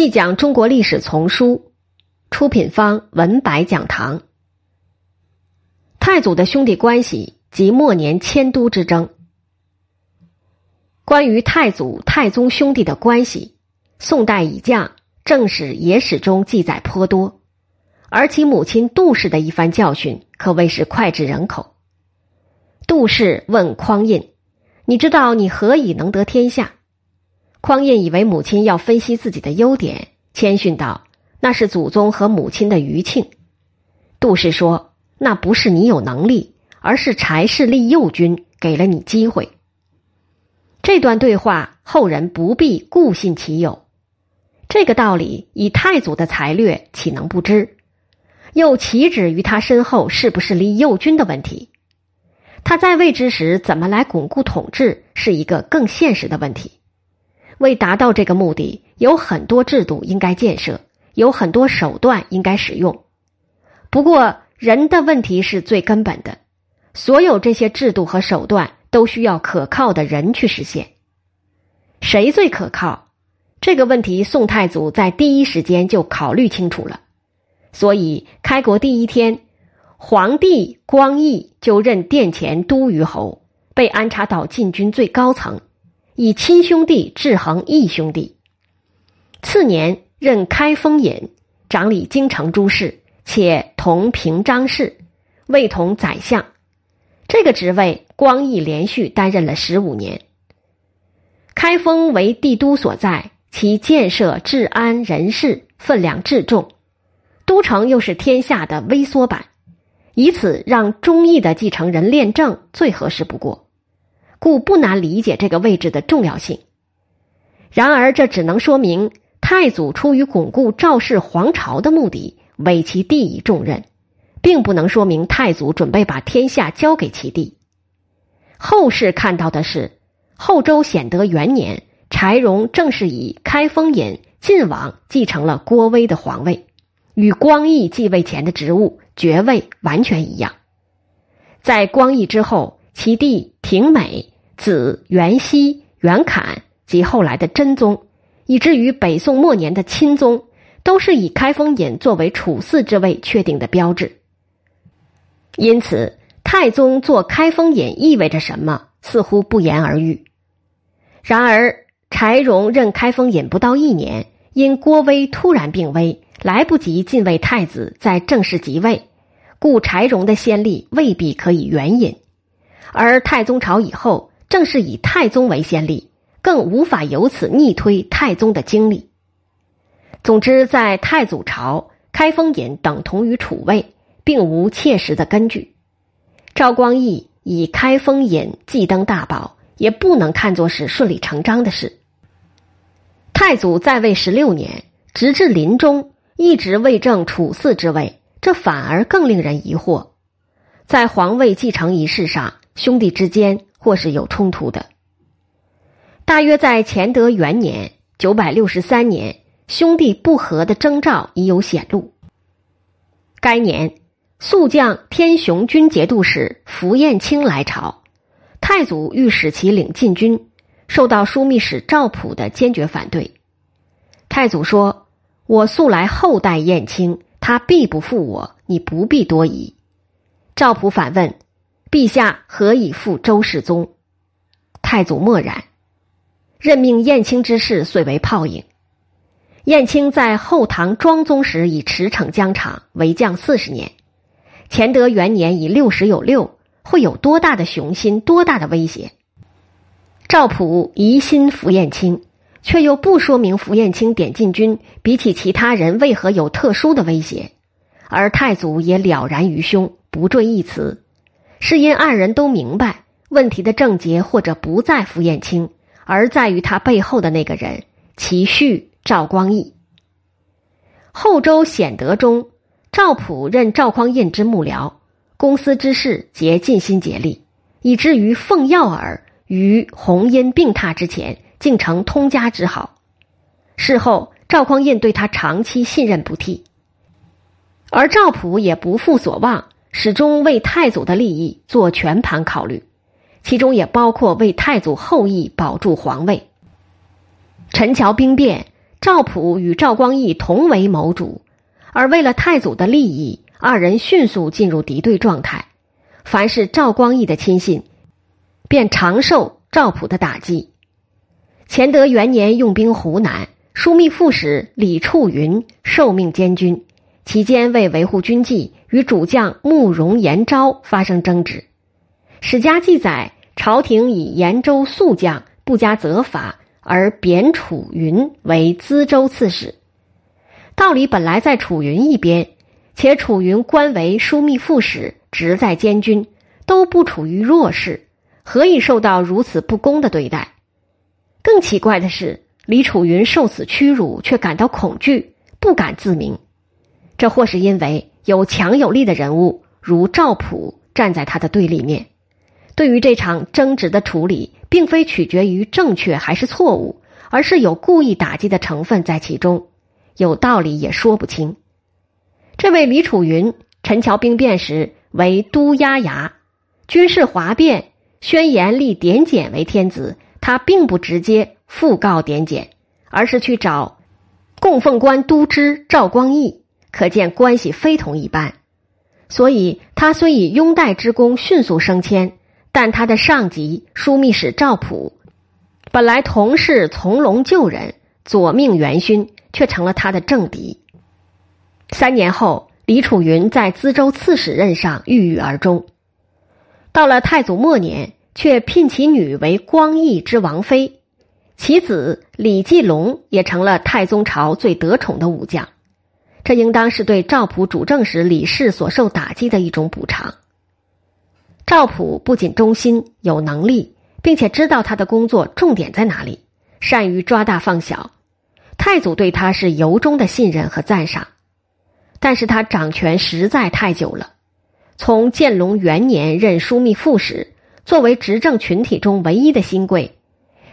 细讲中国历史丛书，出品方文白讲堂。太祖的兄弟关系及末年迁都之争。关于太祖、太宗兄弟的关系，宋代以降正史、野史中记载颇多，而其母亲杜氏的一番教训可谓是脍炙人口。杜氏问匡胤：“你知道你何以能得天下？”匡胤以为母亲要分析自己的优点，谦逊道：“那是祖宗和母亲的余庆。”杜氏说：“那不是你有能力，而是柴氏立幼君给了你机会。”这段对话后人不必固信其有，这个道理以太祖的才略岂能不知？又岂止于他身后是不是立幼君的问题？他在位之时怎么来巩固统治，是一个更现实的问题。为达到这个目的，有很多制度应该建设，有很多手段应该使用。不过，人的问题是最根本的，所有这些制度和手段都需要可靠的人去实现。谁最可靠？这个问题，宋太祖在第一时间就考虑清楚了。所以，开国第一天，皇帝光义就任殿前都虞侯，被安插到禁军最高层。以亲兄弟制衡义兄弟。次年任开封尹，掌理京城诸事，且同平章事，位同宰相。这个职位，光义连续担任了十五年。开封为帝都所在，其建设、治安、人事分量至重，都城又是天下的微缩版，以此让忠义的继承人练政最合适不过。故不难理解这个位置的重要性。然而，这只能说明太祖出于巩固赵氏皇朝的目的，委其弟以重任，并不能说明太祖准备把天下交给其弟。后世看到的是，后周显德元年，柴荣正是以开封尹晋王继承了郭威的皇位，与光义继位前的职务爵位完全一样。在光义之后。其弟廷美、子元熙、元侃及后来的真宗，以至于北宋末年的钦宗，都是以开封尹作为处嗣之位确定的标志。因此，太宗做开封尹意味着什么，似乎不言而喻。然而，柴荣任开封尹不到一年，因郭威突然病危，来不及进位太子，在正式即位，故柴荣的先例未必可以援引。而太宗朝以后，正是以太宗为先例，更无法由此逆推太宗的经历。总之，在太祖朝，开封尹等同于储位，并无切实的根据。赵光义以开封尹继登大宝，也不能看作是顺理成章的事。太祖在位十六年，直至临终，一直未正处嗣之位，这反而更令人疑惑。在皇位继承仪式上。兄弟之间或是有冲突的。大约在乾德元年（九百六十三年），兄弟不和的征兆已有显露。该年，宿将天雄军节度使符彦卿来朝，太祖欲使其领禁军，受到枢密使赵普的坚决反对。太祖说：“我素来厚待彦卿，他必不负我，你不必多疑。”赵普反问。陛下何以复周世宗？太祖默然，任命燕青之事遂为泡影。燕青在后唐庄宗时以驰骋疆场，为将四十年；乾德元年已六十有六，会有多大的雄心，多大的威胁？赵普疑心符彦青，却又不说明符彦青点禁军比起其他人为何有特殊的威胁，而太祖也了然于胸，不赘一词。是因二人都明白问题的症结，或者不在傅彦卿，而在于他背后的那个人——其婿赵光义。后周显德中，赵普任赵匡胤之幕僚，公司之事皆尽心竭力，以至于奉耀尔于洪因病榻之前，竟成通家之好。事后，赵匡胤对他长期信任不替，而赵普也不负所望。始终为太祖的利益做全盘考虑，其中也包括为太祖后裔保住皇位。陈桥兵变，赵普与赵光义同为谋主，而为了太祖的利益，二人迅速进入敌对状态。凡是赵光义的亲信，便常受赵普的打击。乾德元年，用兵湖南，枢密副使李处云受命监军，期间为维护军纪，与主将慕容延昭发生争执。史家记载，朝廷以延州宿将不加责罚，而贬楚云为淄州刺史。道理本来在楚云一边，且楚云官为枢密副使。职在监军，都不处于弱势，何以受到如此不公的对待？更奇怪的是，李楚云受此屈辱，却感到恐惧，不敢自明。这或是因为有强有力的人物如赵普站在他的对立面。对于这场争执的处理，并非取决于正确还是错误，而是有故意打击的成分在其中。有道理也说不清。这位李楚云，陈桥兵变时。为都押牙，军事哗变，宣言立点检为天子。他并不直接复告点检，而是去找供奉官都知赵光义，可见关系非同一般。所以，他虽以拥戴之功迅速升迁，但他的上级枢密使赵普，本来同是从龙旧人，左命元勋，却成了他的政敌。三年后。李楚云在淄州刺史任上郁郁而终，到了太祖末年，却聘其女为光义之王妃，其子李继龙也成了太宗朝最得宠的武将。这应当是对赵普主政时李氏所受打击的一种补偿。赵普不仅忠心有能力，并且知道他的工作重点在哪里，善于抓大放小，太祖对他是由衷的信任和赞赏。但是他掌权实在太久了，从建隆元年任枢密副使，作为执政群体中唯一的新贵，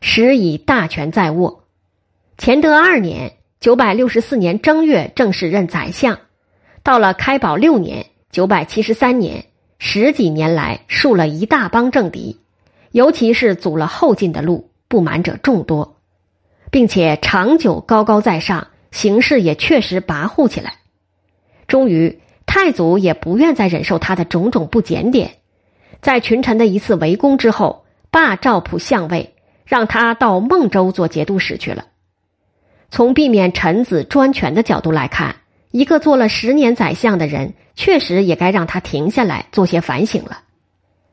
时以大权在握。乾德二年（九百六十四年正月）正式任宰相，到了开宝六年（九百七十三年），十几年来树了一大帮政敌，尤其是阻了后进的路，不满者众多，并且长久高高在上，形势也确实跋扈起来。终于，太祖也不愿再忍受他的种种不检点，在群臣的一次围攻之后，罢赵普相位，让他到孟州做节度使去了。从避免臣子专权的角度来看，一个做了十年宰相的人，确实也该让他停下来做些反省了。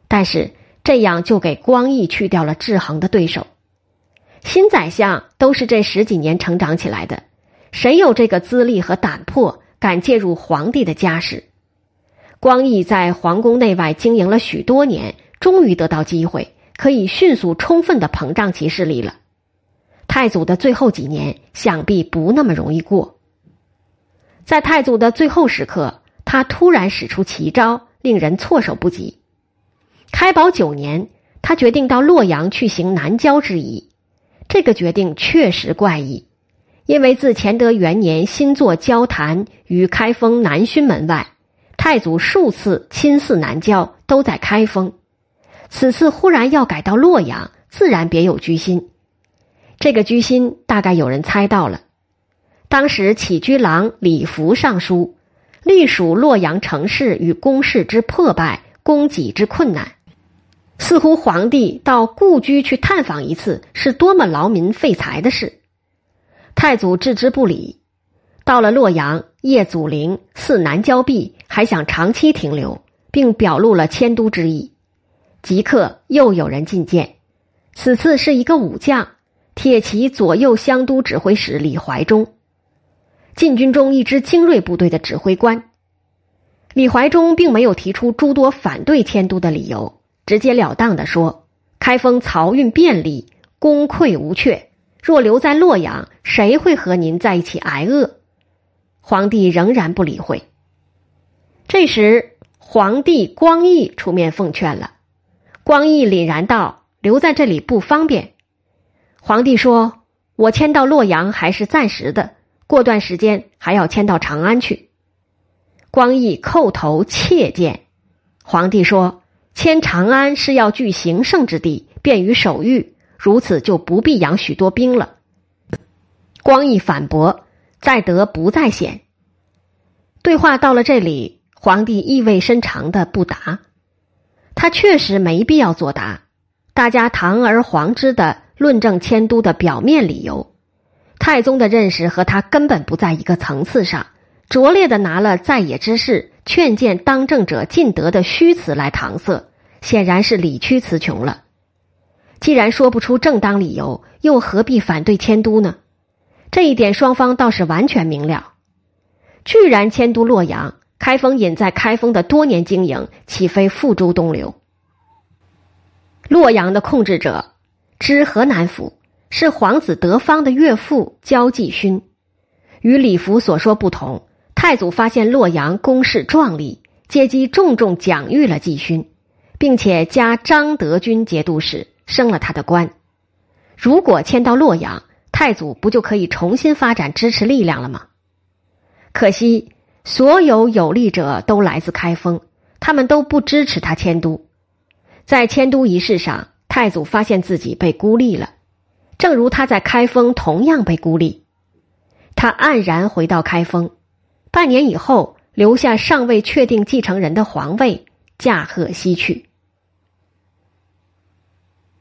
但是这样就给光义去掉了制衡的对手。新宰相都是这十几年成长起来的，谁有这个资历和胆魄？敢介入皇帝的家事，光义在皇宫内外经营了许多年，终于得到机会，可以迅速充分的膨胀其势力了。太祖的最后几年想必不那么容易过。在太祖的最后时刻，他突然使出奇招，令人措手不及。开宝九年，他决定到洛阳去行南郊之仪，这个决定确实怪异。因为自乾德元年新作交坛于开封南薰门外，太祖数次亲祀南郊，都在开封。此次忽然要改到洛阳，自然别有居心。这个居心大概有人猜到了。当时起居郎李福上书，隶属洛阳城市与宫室之破败，供给之困难，似乎皇帝到故居去探访一次，是多么劳民费财的事。太祖置之不理，到了洛阳，叶祖陵，祀南郊壁，还想长期停留，并表露了迁都之意。即刻又有人进谏，此次是一个武将，铁骑左右乡都指挥使李怀忠，禁军中一支精锐部队的指挥官。李怀忠并没有提出诸多反对迁都的理由，直截了当的说：“开封漕运便利，功溃无缺。”若留在洛阳，谁会和您在一起挨饿？皇帝仍然不理会。这时，皇帝光义出面奉劝了。光义凛然道：“留在这里不方便。”皇帝说：“我迁到洛阳还是暂时的，过段时间还要迁到长安去。”光义叩头切谏。皇帝说：“迁长安是要据行胜之地，便于守御。”如此就不必养许多兵了。光义反驳，再得不在险。对话到了这里，皇帝意味深长的不答。他确实没必要作答，大家堂而皇之的论证迁都的表面理由。太宗的认识和他根本不在一个层次上，拙劣的拿了在野之事劝谏当政者尽德的虚词来搪塞，显然是理屈词穷了。既然说不出正当理由，又何必反对迁都呢？这一点双方倒是完全明了。居然迁都洛阳，开封隐在开封的多年经营，岂非付诸东流？洛阳的控制者知河南府，是皇子德方的岳父焦继勋。与李福所说不同，太祖发现洛阳宫室壮丽，借机重重奖誉了继勋，并且加张德军节度使。升了他的官，如果迁到洛阳，太祖不就可以重新发展支持力量了吗？可惜，所有有力者都来自开封，他们都不支持他迁都。在迁都仪式上，太祖发现自己被孤立了，正如他在开封同样被孤立。他黯然回到开封，半年以后，留下尚未确定继承人的皇位，驾鹤西去。